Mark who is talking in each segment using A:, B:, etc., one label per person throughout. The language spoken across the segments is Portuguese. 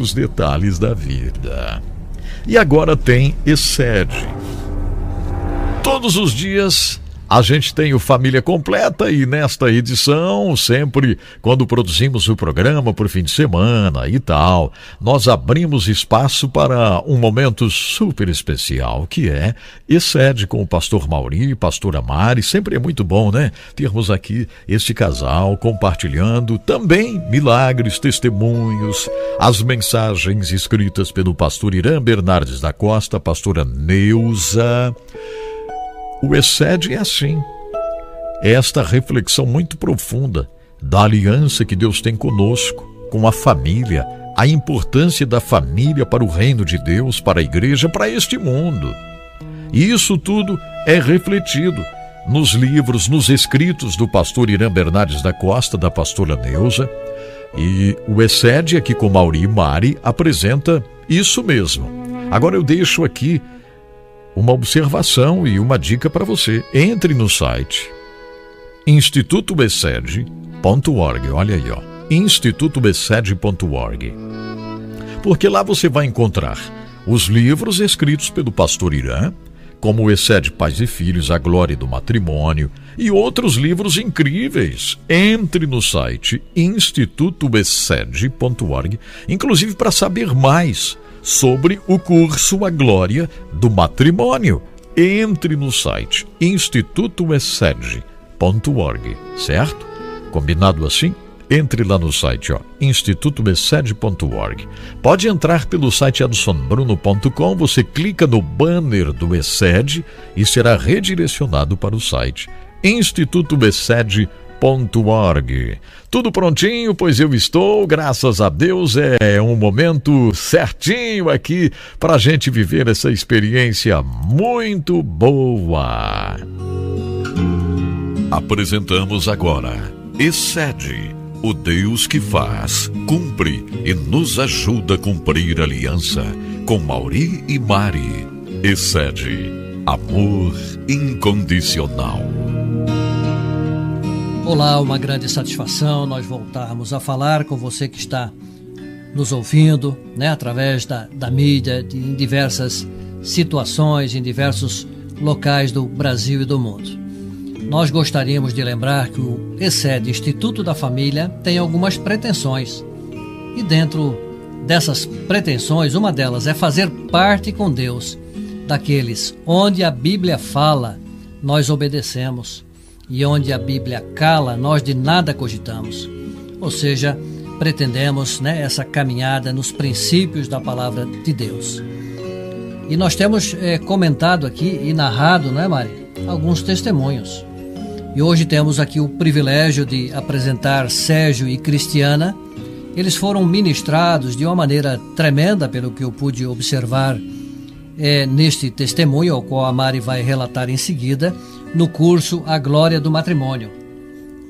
A: muitos detalhes da vida. E agora tem Excede. Todos os dias a gente tem o Família Completa e nesta edição, sempre quando produzimos o programa por fim de semana e tal, nós abrimos espaço para um momento super especial, que é Excede com o pastor Mauri e pastora Mari. Sempre é muito bom, né? Termos aqui este casal compartilhando também milagres, testemunhos, as mensagens escritas pelo pastor Irã Bernardes da Costa, pastora Neuza. O excede é assim. É esta reflexão muito profunda da aliança que Deus tem conosco, com a família, a importância da família para o reino de Deus, para a igreja, para este mundo. E isso tudo é refletido nos livros, nos escritos do pastor Irã Bernardes da Costa, da pastora Neuza. E o Excede, aqui com Mauri Mari, apresenta isso mesmo. Agora eu deixo aqui uma observação e uma dica para você. Entre no site institutobesed.org. Olha aí, ó. institutobesed.org. Porque lá você vai encontrar os livros escritos pelo pastor Irã, como o Excede Pais e Filhos, A Glória do Matrimônio e outros livros incríveis. Entre no site institutobesed.org, inclusive para saber mais sobre o curso A Glória do Matrimônio. Entre no site institutoessed.org, certo? Combinado assim? Entre lá no site, ó, institutoessed.org. Pode entrar pelo site adsonbruno.com, você clica no banner do ESED e será redirecionado para o site institutoessed.org www.radiocultura.org. Tudo prontinho, pois eu estou, graças a Deus, é um momento certinho aqui para a gente viver essa experiência muito boa. Apresentamos agora Excede, o Deus que faz, cumpre e nos ajuda a cumprir a aliança com Mauri e Mari. Excede, amor incondicional.
B: Olá, uma grande satisfação nós voltarmos a falar com você que está nos ouvindo, né, através da, da mídia, de, em diversas situações, em diversos locais do Brasil e do mundo. Nós gostaríamos de lembrar que o ESED, Instituto da Família, tem algumas pretensões. E dentro dessas pretensões, uma delas é fazer parte com Deus daqueles onde a Bíblia fala, nós obedecemos e onde a Bíblia cala, nós de nada cogitamos. Ou seja, pretendemos né, essa caminhada nos princípios da palavra de Deus. E nós temos é, comentado aqui e narrado, não é, Mari? Alguns testemunhos. E hoje temos aqui o privilégio de apresentar Sérgio e Cristiana. Eles foram ministrados de uma maneira tremenda, pelo que eu pude observar é, neste testemunho, ao qual a Mari vai relatar em seguida no curso A Glória do Matrimônio.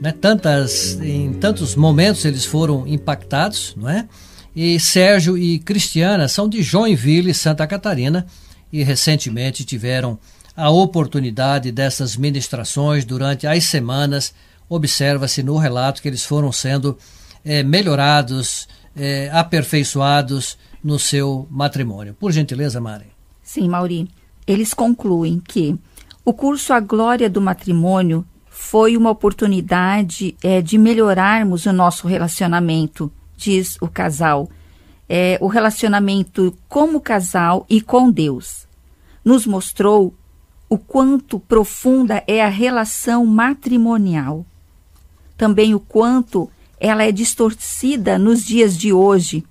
B: Né? Tantas, em tantos momentos eles foram impactados, não é? E Sérgio e Cristiana são de Joinville, Santa Catarina, e recentemente tiveram a oportunidade dessas ministrações durante as semanas. Observa-se no relato que eles foram sendo é, melhorados, é, aperfeiçoados no seu matrimônio. Por gentileza, Mari.
C: Sim, Mauri. Eles concluem que o curso A Glória do Matrimônio foi uma oportunidade é, de melhorarmos o nosso relacionamento, diz o casal. É, o relacionamento como casal e com Deus. Nos mostrou o quanto profunda é a relação matrimonial. Também o quanto ela é distorcida nos dias de hoje.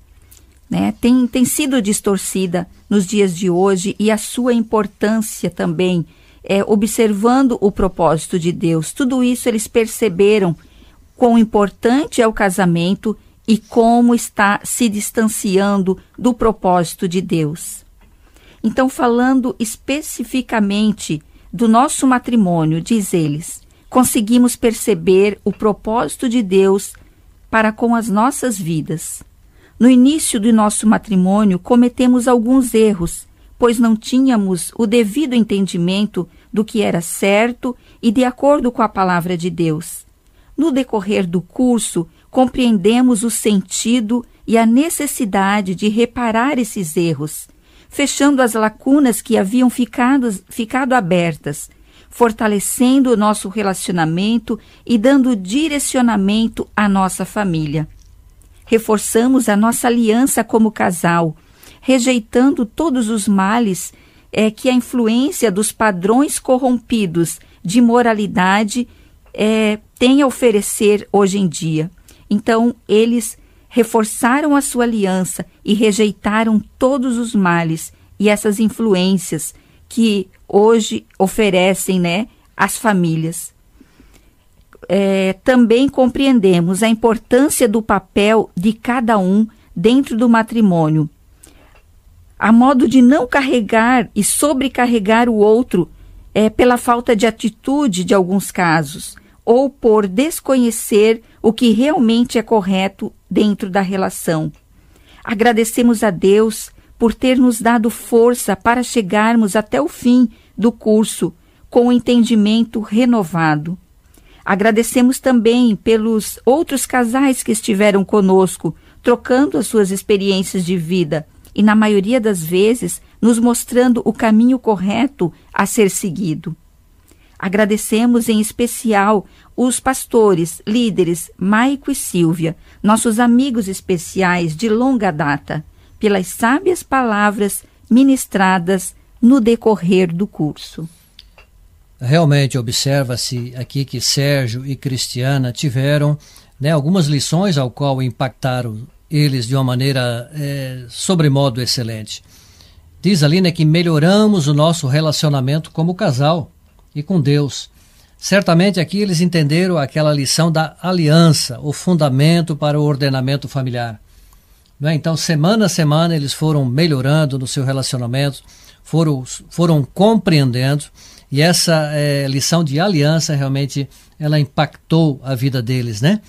C: Né? Tem, tem sido distorcida nos dias de hoje e a sua importância também é, observando o propósito de Deus. Tudo isso eles perceberam quão importante é o casamento e como está se distanciando do propósito de Deus. Então, falando especificamente do nosso matrimônio, diz eles, conseguimos perceber o propósito de Deus para com as nossas vidas. No início do nosso matrimônio, cometemos alguns erros pois não tínhamos o devido entendimento do que era certo e de acordo com a palavra de Deus. No decorrer do curso, compreendemos o sentido e a necessidade de reparar esses erros, fechando as lacunas que haviam ficado, ficado abertas, fortalecendo o nosso relacionamento e dando direcionamento à nossa família. Reforçamos a nossa aliança como casal, rejeitando todos os males é, que a influência dos padrões corrompidos de moralidade é, tem a oferecer hoje em dia. Então, eles reforçaram a sua aliança e rejeitaram todos os males e essas influências que hoje oferecem né, às famílias. É, também compreendemos a importância do papel de cada um dentro do matrimônio, a modo de não carregar e sobrecarregar o outro é, pela falta de atitude de alguns casos, ou por desconhecer o que realmente é correto dentro da relação. Agradecemos a Deus por ter nos dado força para chegarmos até o fim do curso com o entendimento renovado. Agradecemos também pelos outros casais que estiveram conosco, trocando as suas experiências de vida e, na maioria das vezes, nos mostrando o caminho correto a ser seguido. Agradecemos em especial os pastores, líderes Maico e Silvia, nossos amigos especiais de longa data, pelas sábias palavras ministradas no decorrer do curso.
B: Realmente observa-se aqui que Sérgio e Cristiana tiveram né, algumas lições ao qual impactaram eles de uma maneira é, sobremodo excelente. Diz ali né, que melhoramos o nosso relacionamento como casal e com Deus. Certamente aqui eles entenderam aquela lição da aliança, o fundamento para o ordenamento familiar. Né? Então, semana a semana, eles foram melhorando no seu relacionamento, foram, foram compreendendo, e essa é, lição de aliança realmente ela impactou a vida deles. Né?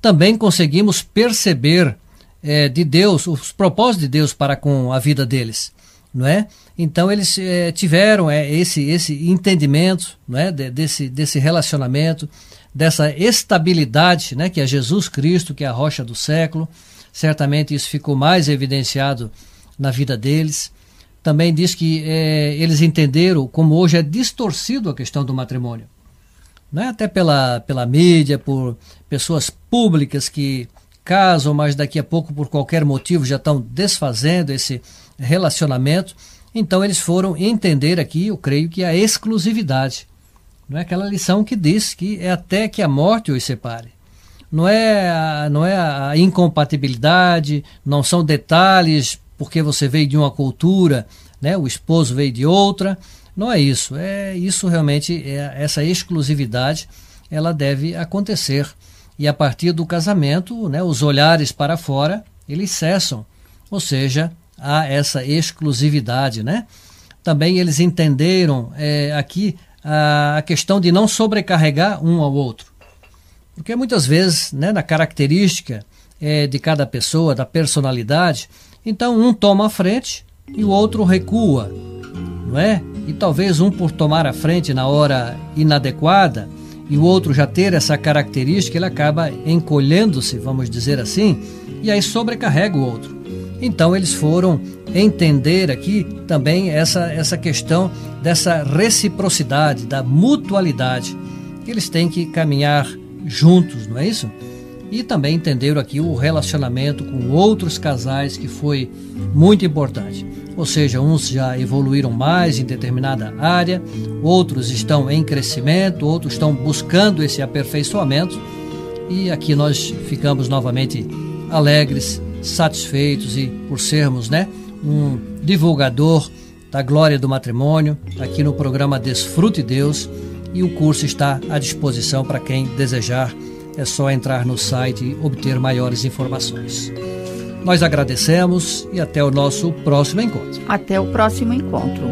B: Também conseguimos perceber é, de Deus, os propósitos de Deus para com a vida deles não é? Então eles é, tiveram é, esse esse entendimento, não é? De, desse desse relacionamento, dessa estabilidade, né? Que é Jesus Cristo, que é a rocha do século. Certamente isso ficou mais evidenciado na vida deles. Também diz que é, eles entenderam como hoje é distorcido a questão do matrimônio, não é? Até pela pela mídia, por pessoas públicas que casam, mas daqui a pouco por qualquer motivo já estão desfazendo esse relacionamento. Então eles foram entender aqui, eu creio que a exclusividade. Não é aquela lição que diz que é até que a morte os separe. Não é a, não é a incompatibilidade, não são detalhes porque você veio de uma cultura, né? O esposo veio de outra. Não é isso. É isso realmente é essa exclusividade, ela deve acontecer. E a partir do casamento, né, os olhares para fora, eles cessam. Ou seja, há essa exclusividade, né? Também eles entenderam é, aqui a, a questão de não sobrecarregar um ao outro. Porque muitas vezes, né, na característica é, de cada pessoa, da personalidade, então um toma a frente e o outro recua, não é? E talvez um por tomar a frente na hora inadequada e o outro já ter essa característica, ele acaba encolhendo-se, vamos dizer assim, e aí sobrecarrega o outro. Então eles foram entender aqui também essa, essa questão dessa reciprocidade, da mutualidade. Eles têm que caminhar juntos, não é isso? E também entenderam aqui o relacionamento com outros casais que foi muito importante. Ou seja, uns já evoluíram mais em determinada área, outros estão em crescimento, outros estão buscando esse aperfeiçoamento. E aqui nós ficamos novamente alegres satisfeitos e por sermos, né, um divulgador da glória do matrimônio aqui no programa Desfrute Deus e o curso está à disposição para quem desejar. É só entrar no site e obter maiores informações. Nós agradecemos e até o nosso próximo encontro.
C: Até o próximo encontro.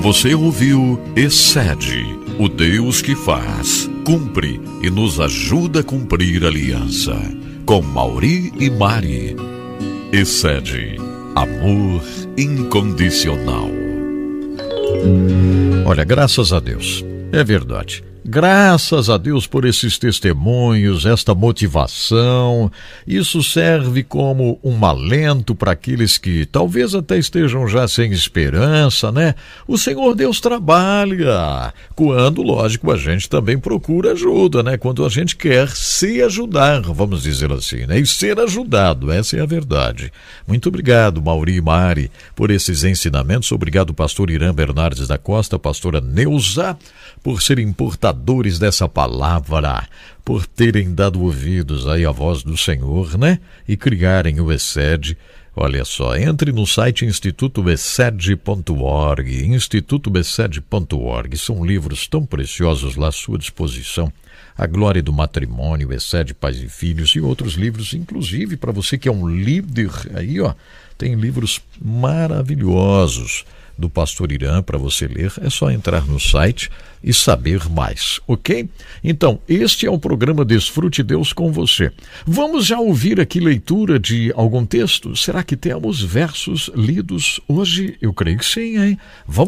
A: Você ouviu Excede, o Deus que faz cumpre e nos ajuda a cumprir a aliança. Com Mauri e Mari. Excede. Amor incondicional. Olha, graças a Deus. É verdade. Graças a Deus por esses testemunhos, esta motivação. Isso serve como um alento para aqueles que talvez até estejam já sem esperança, né? O Senhor Deus trabalha. Quando, lógico, a gente também procura ajuda, né? Quando a gente quer se ajudar, vamos dizer assim, né? E ser ajudado, essa é a verdade. Muito obrigado, Mauri e Mari, por esses ensinamentos. Obrigado, pastor Irã Bernardes da Costa, pastora Neuza, por serem portadores portadores dessa palavra, por terem dado ouvidos aí à voz do Senhor, né? E criarem o ESED. Olha só, entre no site institutobesed.org, institutobesed.org. São livros tão preciosos lá à sua disposição. A Glória do Matrimônio, Excede Pais e Filhos e outros livros, inclusive para você que é um líder aí, ó, tem livros maravilhosos do pastor Irã para você ler, é só entrar no site e saber mais, ok? Então, este é o programa Desfrute Deus com você. Vamos já ouvir aqui leitura de algum texto? Será que temos versos lidos hoje? Eu creio que sim, hein? Vamos